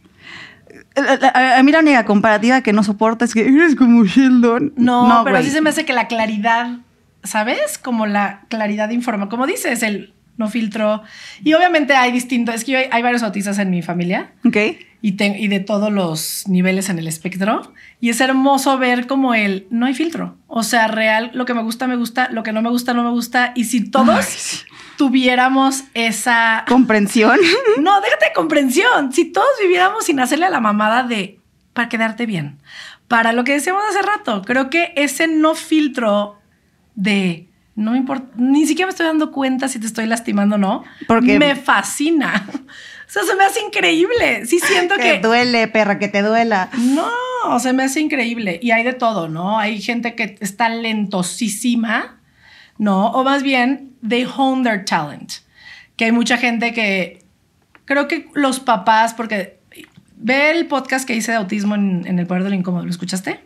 A, a- a mí la única comparativa que no soporta es que eres como Sheldon. No, pero güey. sí se me hace que la claridad, ¿sabes? Como la claridad de información. Como dices, el no filtro. Y obviamente hay distintos. Es que yo hay, hay varios autistas en mi familia. Ok. y, te- y de todos los niveles en el espectro. Y es hermoso ver como el no hay filtro. O sea, real, lo que me gusta, me gusta, lo que no me gusta, no me gusta. Y si todos tuviéramos esa. Comprensión. No, déjate de comprensión. Si todos viviéramos sin hacerle a la mamada de para quedarte bien. Para lo que decíamos hace rato, creo que ese no filtro de no me importa, ni siquiera me estoy dando cuenta si te estoy lastimando o no, Porque- me fascina. O sea, se me hace increíble. Sí siento que que duele, perra, que te duela. no, se me hace increíble. Y hay de todo, ¿no? Hay gente que está lentosísima, ¿no? O más bien, they hone their talent. Que hay mucha gente que creo que los papás, porque ve el podcast que hice de autismo en, en El Poder del Incómodo, ¿lo escuchaste?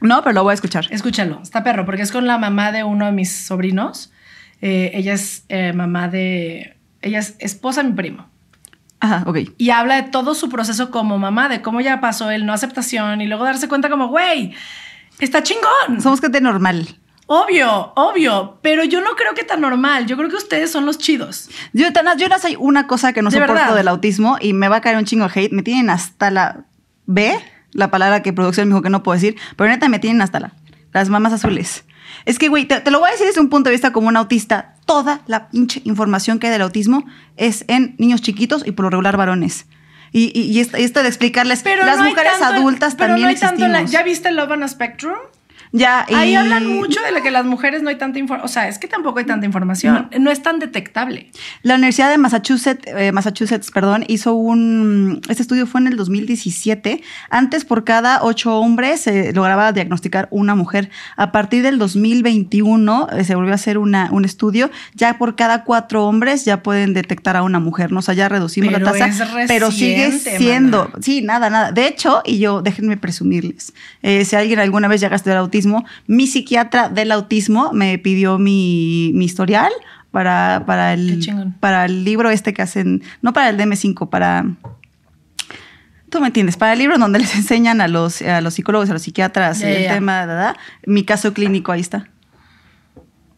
No, pero lo voy a escuchar. Escúchalo, está perro, porque es con la mamá de uno de mis sobrinos. Eh, ella es eh, mamá de. Ella es esposa de mi primo. Ajá, ok. Y habla de todo su proceso como mamá, de cómo ya pasó el no aceptación y luego darse cuenta, como, güey, está chingón. Somos gente normal. Obvio, obvio, pero yo no creo que tan normal. Yo creo que ustedes son los chidos. Yo, yo no soy una cosa que no De soporto verdad. del autismo y me va a caer un chingo de hate. Me tienen hasta la B, la palabra que producción me dijo que no puedo decir, pero neta me tienen hasta la las mamás azules. Es que, güey, te, te lo voy a decir desde un punto de vista como un autista. Toda la pinche información que hay del autismo es en niños chiquitos y por lo regular varones. Y, y, y esto, de explicarles, Pero las no mujeres tanto adultas pero también no hay tanto la-. ¿Ya viste Love on a Spectrum? Ya, Ahí y- hablan mucho de la que las mujeres no hay tanta información. O sea, es que tampoco hay tanta información. No, es tan detectable. La Universidad de Massachusetts, eh, Massachusetts, perdón, hizo un. Este estudio fue en el 2017. Antes, por cada ocho hombres se lograba diagnosticar una mujer. A partir del 2021 eh, se volvió a hacer una, un estudio. Ya por cada cuatro hombres ya pueden detectar a una mujer. ¿no? O sea, ya reducimos Pero la tasa. pero sigue siendo. mana. Sí, nada, nada. De hecho, y yo, déjenme presumirles, eh, si alguien alguna vez llega a estudiar autismo, mi psiquiatra del autismo me pidió mi, mi historial para, para, el, para el libro este que hacen, no para el DM5, para... Tú me entiendes, para el libro donde les enseñan a los, a los psicólogos, a los psiquiatras el tema, ¿verdad? Mi caso clínico ahí está.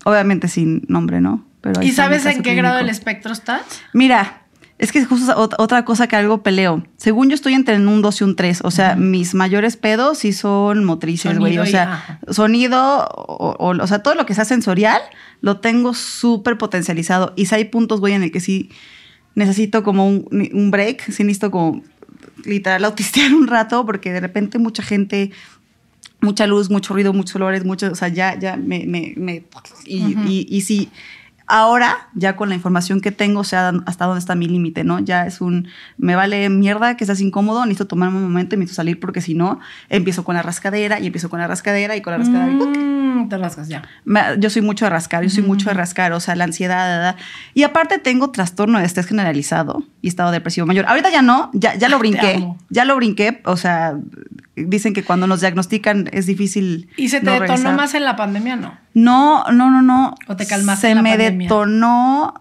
Obviamente sin nombre, ¿no? Pero ¿Y sabes en qué grado del espectro estás? Mira, es que justo ot- otra cosa que algo peleo. Según yo estoy entre un 2 y un 3. O sea, mis mayores pedos sí son motrices, güey. O sea, sonido, o, o- o sea, todo lo que sea sensorial, lo tengo súper potencializado. Y si hay puntos, güey, en el que sí necesito como un, un break, sí necesito como literal autistear un rato, porque de repente mucha gente mucha luz, mucho ruido, muchos olores, mucho, o sea, ya, ya me, me, me- y, y, y si ahora, ya con la información que tengo, o sea, hasta dónde está mi límite, ¿no? Ya es un, me vale mierda que estás incómodo, necesito tomarme un momento y necesito salir porque si no, empiezo con la rascadera y empiezo con la rascadera y con la rascadera. y. Mm, te rascas ya. Yo soy mucho de rascar, yo soy mucho de rascar, o sea, la ansiedad. da, da. Y aparte tengo trastorno de estrés generalizado y estado depresivo mayor. Ahorita ya no, ya, ya lo brinqué, ya lo brinqué, o sea, dicen que cuando nos diagnostican es difícil. ¿Y se te no detonó regresar. más en la pandemia? No. No, no, no, no. ¿O te calmaste Se en la me pandemia? detonó.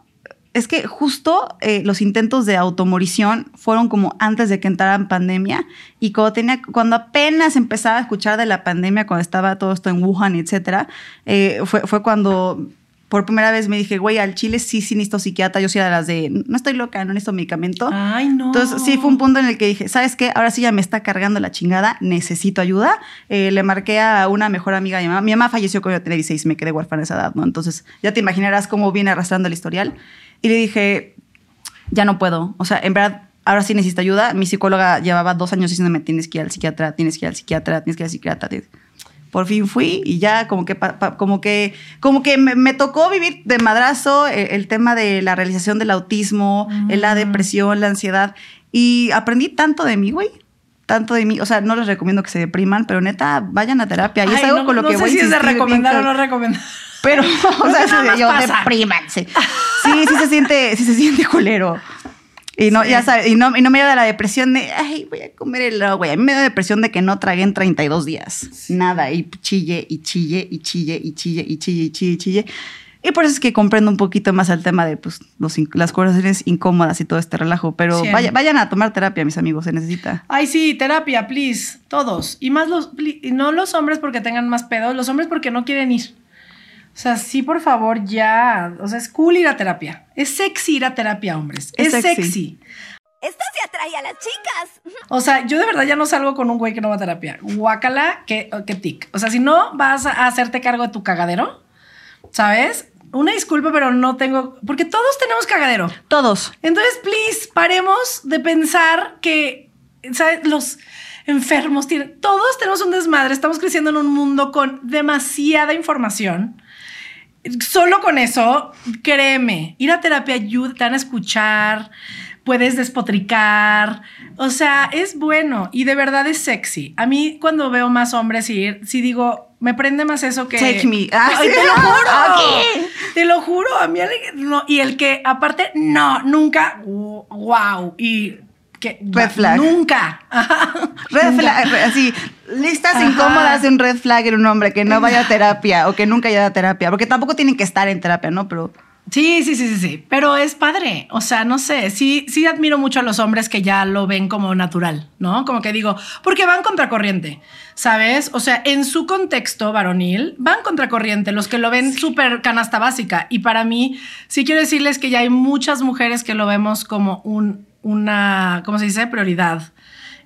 Es que justo eh, los intentos de automorición fueron como antes de que entrara en pandemia y cuando tenía, cuando apenas empezaba a escuchar de la pandemia, cuando estaba todo esto en Wuhan, etcétera, eh, fue, fue cuando por primera vez me dije, güey, al chile sí, sí necesito psiquiatra. Yo sí era de las de, no estoy loca, no necesito medicamento. Ay, no. Entonces, sí, fue un punto en el que dije, ¿sabes qué? Ahora sí ya me está cargando la chingada, necesito ayuda. Eh, le marqué a una mejor amiga de mi mamá. Mi mamá falleció cuando yo tenía 16, me quedé huérfana a esa edad, ¿no? Entonces, ya te imaginarás cómo viene arrastrando el historial. Y le dije, ya no puedo. O sea, en verdad, ahora sí necesito ayuda. Mi psicóloga llevaba dos años diciéndome, tienes que ir al psiquiatra, tienes que ir al psiquiatra, tienes que ir al psiquiatra. Por fin fui y ya como que, pa- pa- como que, como que me, me tocó vivir de madrazo el, el tema de la realización del autismo, la depresión, la ansiedad. Y aprendí tanto de mí, güey. Tanto de mí. O sea, no les recomiendo que se depriman, pero neta, vayan a terapia. Y es algo no, con lo no que sé voy a si es de insistir recomendar o no recomendar. Pero, o sea, yo, deprímanse. Sí, sí se siente, sí se siente culero. Y no, Sí. ya sabes, y no, y no me da la depresión de, ay, voy a comer helado, güey. A mí me da depresión de que no tragué en 32 días. Nada, y chille, y chille, y chille, y chille, y chille, y chille, y chille. Y por eso es que comprendo un poquito más el tema de pues, los, las conversaciones incómodas y todo este relajo. Pero vaya- vayan a tomar terapia, mis amigos, se necesita. Ay, sí, terapia, please. Todos. Y más los. no los hombres porque tengan más pedos, los hombres porque no quieren ir. O sea, sí, por favor, ya. O sea, es cool ir a terapia. Es sexy ir a terapia, hombres. Es, Es sexy. sexy. Esto se atrae a las chicas. O sea, yo de verdad ya no salgo con un güey que no va a terapia. Guácala, que, que tic. O sea, si no vas a hacerte cargo de tu cagadero, ¿sabes? Una disculpa, pero no tengo. Porque todos tenemos cagadero. Todos. Entonces, please, paremos de pensar que ¿sabes? los enfermos tienen. Todos tenemos un desmadre. Estamos creciendo en un mundo con demasiada información. Solo con eso, créeme, ir a terapia ayuda, te van a escuchar, puedes despotricar. O sea, es bueno y de verdad es sexy. A mí, cuando veo más hombres ir, sí digo, me prende más eso que. Take me. Ah, Ay, sí. te lo juro. Ok. Te lo juro. A mí, no, y el que, aparte, no, nunca, wow. Y que. Red flag. Nunca. Red flag, así, listas Ajá. incómodas de un red flag en un hombre que no vaya a terapia o que nunca haya a terapia, porque tampoco tienen que estar en terapia, ¿no? Pero Sí, sí, sí, sí, sí. Pero es padre. O sea, no sé. Sí, sí admiro mucho a los hombres que ya lo ven como natural, ¿no? Como que digo, porque van contracorriente, ¿sabes? O sea, en su contexto varonil, van contracorriente, los que lo ven súper canasta básica. Y para mí, sí quiero decirles que ya hay muchas mujeres que lo vemos como un, una, ¿cómo se dice? Prioridad.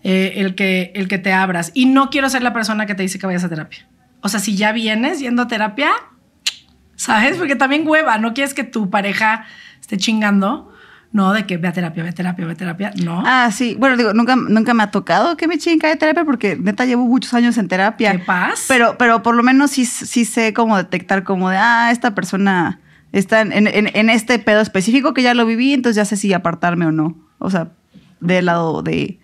eh, el, que, el que te abras. Y no quiero ser la persona que te dice que vayas a terapia. O sea, si ya vienes yendo a terapia, ¿Sabes? Porque también hueva, no quieres que tu pareja esté chingando, no, de que ve a terapia, ve a terapia, ve a terapia, no. Ah, sí. Bueno, digo, nunca, nunca me ha tocado que me chinga de terapia porque neta llevo muchos años en terapia. ¿Qué pasa? Pero, pero por lo menos sí, sí sé cómo detectar como de, ah, esta persona está en, en- en- en este pedo específico que ya lo viví, entonces ya sé si apartarme o no. O sea, del lado de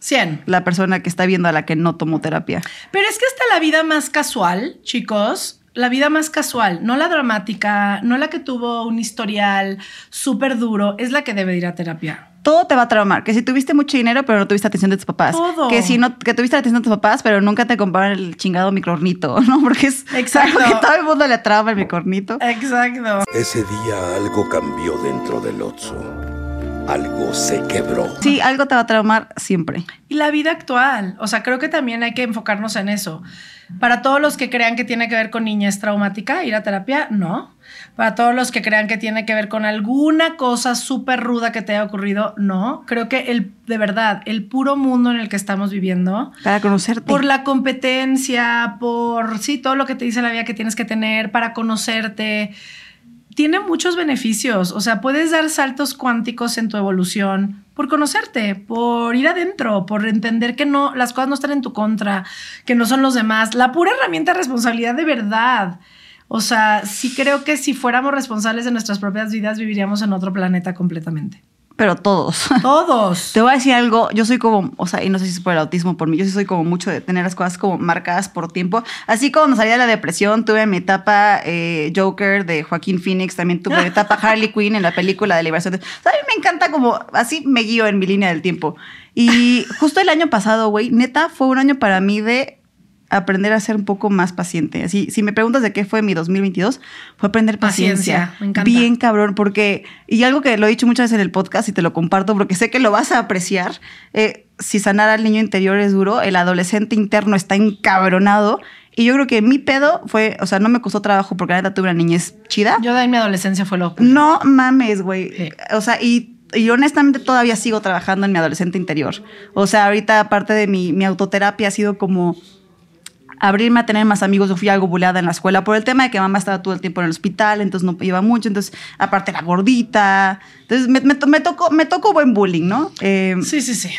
100. la persona que está viendo a la que no tomó terapia. Pero es que hasta la vida más casual, chicos, la vida más casual, no la dramática, no la que tuvo un historial súper duro, es la que debe ir a terapia. Todo te va a traumar. Que si tuviste mucho dinero, pero no tuviste atención de tus papás. Todo. Que si no, que tuviste la atención de tus papás, pero nunca te compraron el chingado microornito, ¿no? Porque es Exacto. algo que todo el mundo le trauma el microornito. Exacto. Ese día algo cambió dentro del Otso. Algo se quebró. Sí, algo te va a traumar siempre. Y la vida actual, o sea, creo que también hay que enfocarnos en eso. Para todos los que crean que tiene que ver con niñez traumática, ir a terapia, no. Para todos los que crean que tiene que ver con alguna cosa súper ruda que te haya ocurrido, no. Creo que el, de verdad, el puro mundo en el que estamos viviendo, Para conocerte. por la competencia, por sí, todo lo que te dice la vida que tienes que tener para conocerte, tiene muchos beneficios. O sea, puedes dar saltos cuánticos en tu evolución por conocerte, por ir adentro, por entender que no, las cosas no están en tu contra, que no son los demás. La pura herramienta de responsabilidad de verdad. O sea, sí creo que si fuéramos responsables de nuestras propias vidas, viviríamos en otro planeta completamente. Pero todos. Todos. Te voy a decir algo, yo soy como, o sea, y no sé si es por el autismo, por mí, yo sí soy como mucho de tener las cosas como marcadas por tiempo. Así como salí de la depresión, tuve mi etapa eh, Joker de Joaquín Phoenix, también tuve mi etapa Harley Quinn en la película de Liberación. de- O sea, a mí me encanta como, así me guío en mi línea del tiempo. Y justo el año pasado, güey, neta, fue un año para mí de aprender a ser un poco más paciente. Así, si me preguntas de qué fue mi 2022, fue aprender paciencia. Paciencia, me encanta. Bien cabrón, porque, y algo que lo he dicho muchas veces en el podcast y te lo comparto porque sé que lo vas a apreciar, eh, si sanar al niño interior es duro, el adolescente interno está encabronado Y yo creo que mi pedo fue, o sea, no me costó trabajo porque la neta tuve una niñez chida. Yo de ahí mi adolescencia fue loco. No mames, güey. Sí. O sea, y, y honestamente todavía sigo trabajando en mi adolescente interior. O sea, ahorita aparte de mi, mi autoterapia ha sido como abrirme a tener más amigos. Yo fui algo buleada en la escuela por el tema de que mamá estaba todo el tiempo en el hospital, entonces no iba mucho. Entonces, aparte era gordita. Entonces, me, me, me tocó, me tocó buen bullying, ¿no? Eh, Sí, sí, sí.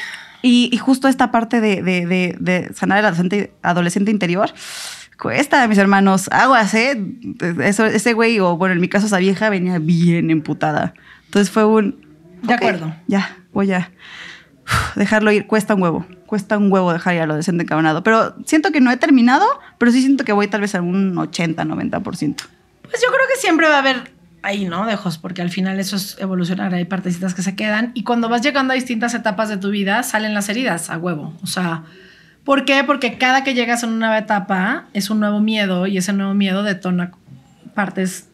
y, y justo esta parte de, de- de- de sanar el adolescente, adolescente interior cuesta, mis hermanos. Aguas, ¿eh? Eso, ese güey, o bueno, en mi caso, esa vieja venía bien emputada. Entonces fue un. De ok, acuerdo. Ya, voy a dejarlo ir. Cuesta un huevo. Cuesta un huevo dejar ir al adolescente encabronado. Pero siento que no he terminado, pero sí siento que voy tal vez a un 80, 90%. Pues yo creo que siempre va a haber ahí, ¿no? Dejos, porque al final eso es evolucionar, hay partecitas que se quedan y cuando vas llegando a distintas etapas de tu vida salen las heridas a huevo, o sea, ¿por qué? Porque cada que llegas a una nueva etapa es un nuevo miedo y ese nuevo miedo detona partes.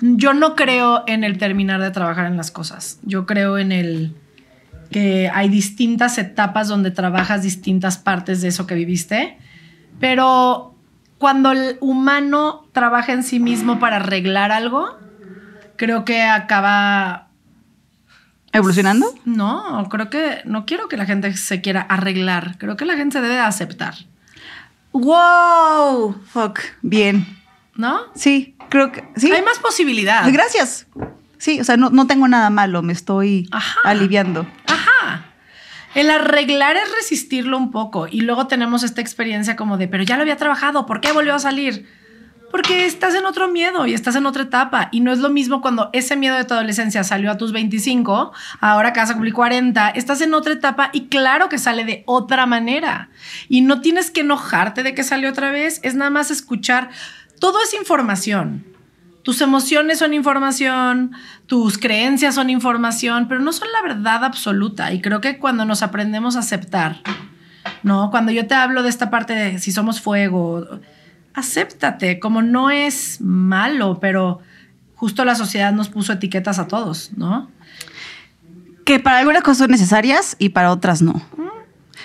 Yo no creo en el terminar de trabajar en las cosas, yo creo en el que hay distintas etapas donde trabajas distintas partes de eso que viviste, pero cuando el humano trabaja en sí mismo para arreglar algo, creo que acaba... ¿Evolucionando? No, creo que no quiero que la gente se quiera arreglar, creo que la gente se debe aceptar, ¡Wow! Fuck. Bien. ¿no? Sí, creo que. Sí. Hay más posibilidad. Gracias. Sí, o sea, no, no tengo nada malo, me estoy Ajá. aliviando. Ajá. El arreglar es resistirlo un poco y luego tenemos esta experiencia como de, pero ya lo había trabajado, ¿por qué volvió a salir? Porque estás en otro miedo y estás en otra etapa y no es lo mismo cuando ese miedo de tu adolescencia salió a tus 25, ahora que vas a cumplir 40, estás en otra etapa y claro que sale de otra manera y no tienes que enojarte de que salió otra vez, es nada más escuchar, todo es información. Tus emociones son información, tus creencias son información, pero no son la verdad absoluta. Y creo que cuando nos aprendemos a aceptar, ¿no? Cuando yo te hablo de esta parte de si somos fuego, acéptate, como no es malo, pero justo la sociedad nos puso etiquetas a todos, ¿no? Que para algunas cosas son necesarias y para otras no.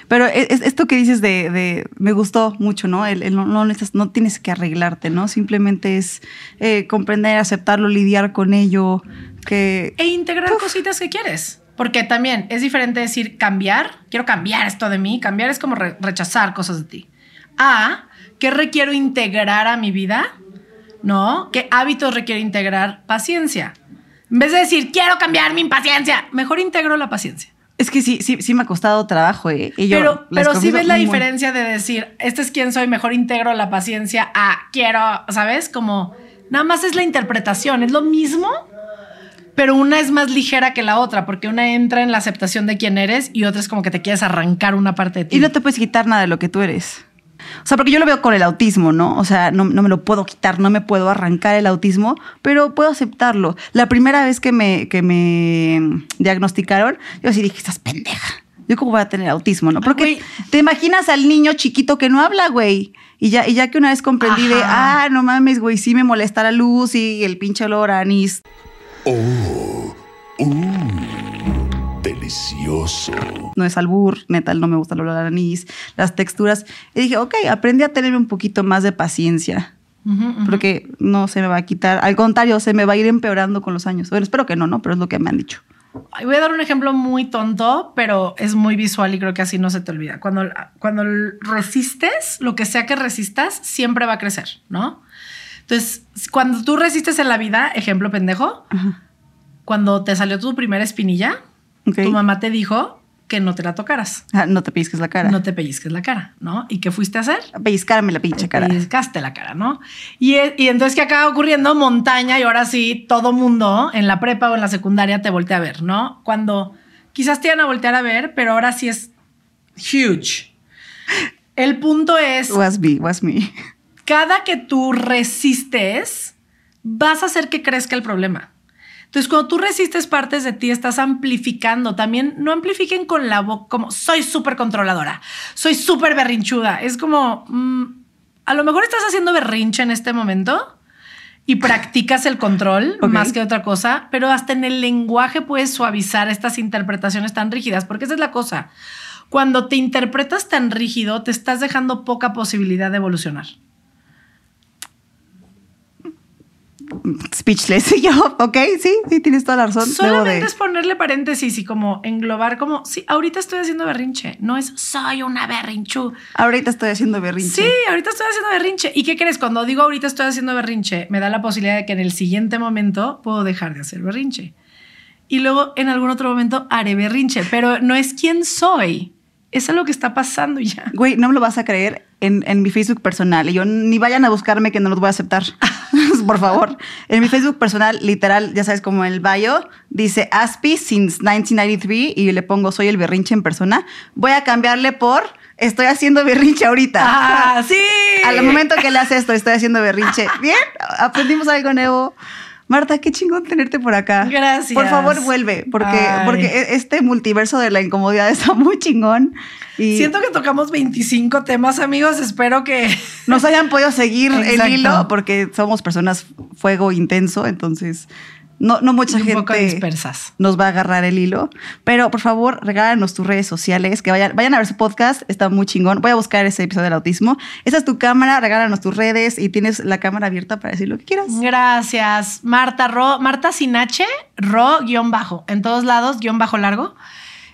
Pero es- es- esto que dices de, de- me gustó mucho, ¿no? El, el no, no, necesitas- no tienes que arreglarte, ¿no? Simplemente es eh, comprender, aceptarlo, lidiar con ello, que... E integrar cositas que quieres. Porque también es diferente decir cambiar, quiero cambiar esto de mí, cambiar es como re- rechazar cosas de ti. A, ¿qué requiero integrar a mi vida? ¿No? ¿Qué hábitos requiero integrar? Paciencia. En vez de decir, quiero cambiar mi impaciencia, mejor integro la paciencia. Es que sí, sí, sí me ha costado trabajo, ¿eh? Y yo pero pero sí ves la muy, muy- diferencia de decir, este es quien soy, mejor integro la paciencia a quiero, ¿sabes? Como nada más es la interpretación, es lo mismo, pero una es más ligera que la otra, porque una entra en la aceptación de quién eres y otra es como que te quieres arrancar una parte de ti. Y no te puedes quitar nada de lo que tú eres. O sea, porque yo lo veo con el autismo, ¿no? O sea, no, no me lo puedo quitar, no me puedo arrancar el autismo, pero puedo aceptarlo. La primera vez que me, que me diagnosticaron, yo sí dije, estás pendeja. Yo cómo voy a tener autismo, ¿no? Porque te imaginas al niño chiquito que no habla, güey. Y ya, y ya que una vez comprendí de, ah, no mames, güey, sí me molesta la luz y el pinche olor a anís. Oh, uh, delicioso. no es albur, neta, no me gusta el olor a anís, las texturas. Y dije, ok, aprendí a tener un poquito más de paciencia. Porque no se me va a quitar. Al contrario, se me va a ir empeorando con los años. Bueno, espero que no, ¿no? Pero es lo que me han dicho. Voy a dar un ejemplo muy tonto, pero es muy visual y creo que así no se te olvida. Cuando, cuando resistes, lo que sea que resistas, siempre va a crecer, ¿no? Entonces, cuando tú resistes en la vida, ejemplo pendejo, cuando te salió tu primera espinilla, Tu mamá te dijo que no te la tocaras, Ah, no te pellizques la cara. no te pellizques la cara, ¿no? ¿Y qué fuiste a hacer? A pellizcarme la pinche cara. Pellizcaste la cara, ¿no? Y, e- y entonces, ¿qué acaba ocurriendo? Montaña y ahora sí, todo mundo en la prepa o en la secundaria te voltea a ver, ¿no? Cuando quizás te iban a voltear a ver, pero ahora sí es huge. El punto es, Was me, was me. cada que tú resistes, vas a hacer que crezca el problema. Entonces, cuando tú resistes partes de ti, estás amplificando. También no amplifiquen con la voz como soy súper controladora, soy súper berrinchuda. Es como, mm, a lo mejor estás haciendo berrinche en este momento y practicas el control más que otra cosa, pero hasta en el lenguaje puedes suavizar estas interpretaciones tan rígidas, porque esa es la cosa. Cuando te interpretas tan rígido, te estás dejando poca posibilidad de evolucionar. Speechless. Y yo, ok, sí, sí, tienes toda la razón. Solamente de- es ponerle paréntesis y como englobar como, sí, ahorita estoy haciendo berrinche. No es soy una berrinchu. Ahorita estoy haciendo berrinche. Sí, ahorita estoy haciendo berrinche. ¿Y qué crees? Cuando digo ahorita estoy haciendo berrinche, me da la posibilidad de que en el siguiente momento puedo dejar de hacer berrinche. Y luego en algún otro momento haré berrinche, pero no es quién soy. Es algo que está pasando ya. Güey, no me lo vas a creer en, en mi Facebook personal. Y yo ni vayan a buscarme que no los voy a aceptar. Por favor. En mi Facebook personal, literal, ya sabes, como el bio, dice Aspi since 1993 y le pongo soy el berrinche en persona. Voy a cambiarle por estoy haciendo berrinche ahorita. ¡Ah, sí! Al momento que le hace esto, estoy haciendo berrinche. Bien, aprendimos algo nuevo. Marta, qué chingón tenerte por acá. Gracias. Por favor, vuelve, porque, Ay. porque e- este multiverso de la incomodidad está muy chingón. Y Siento que tocamos 25 temas, amigos. Espero que nos hayan podido seguir el hilo, porque somos personas fuego intenso, entonces no, no mucha un gente poco dispersas. nos va a agarrar el hilo. Pero por favor, regálanos tus redes sociales, que vayan, vayan a ver su podcast, está muy chingón. Voy a buscar ese episodio del autismo. Esa es tu cámara, regálanos tus redes y tienes la cámara abierta para decir lo que quieras. Gracias. Marta Ro, Marta sin H, Ro guion bajo. En todos lados, guion bajo largo.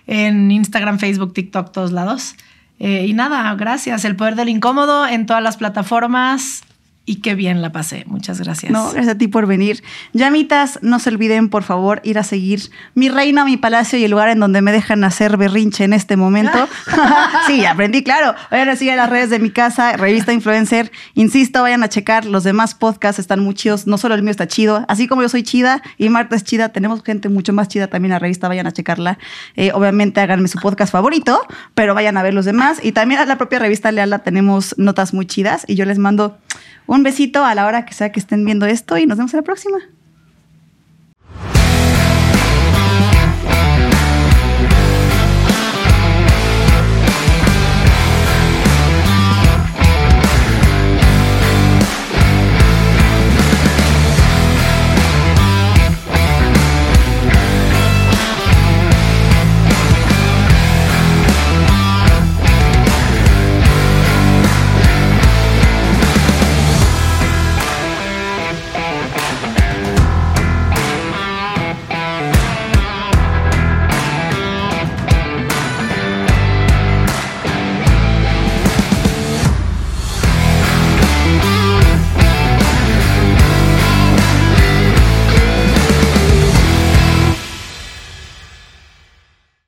En Instagram, Facebook, TikTok, todos lados. Eh, y nada, gracias. El poder del incómodo en todas las plataformas. Y qué bien la pasé. Muchas gracias. No, gracias a ti por venir. Llamitas, no se olviden, por favor, ir a seguir mi reina, mi palacio y el lugar en donde me dejan hacer berrinche en este momento. sí, aprendí, claro. Vayan a seguir las redes de mi casa, Revista Influencer. Insisto, vayan a checar. Los demás podcasts están muy chidos. No solo el mío está chido. Así como yo soy chida y Marta es chida, tenemos gente mucho más chida también en la revista. Vayan a checarla. Eh, obviamente, háganme su podcast favorito, pero vayan a ver los demás. Y también a la propia revista Leala tenemos notas muy chidas y yo les mando un besito a la hora que sea que estén viendo esto y nos vemos en la próxima.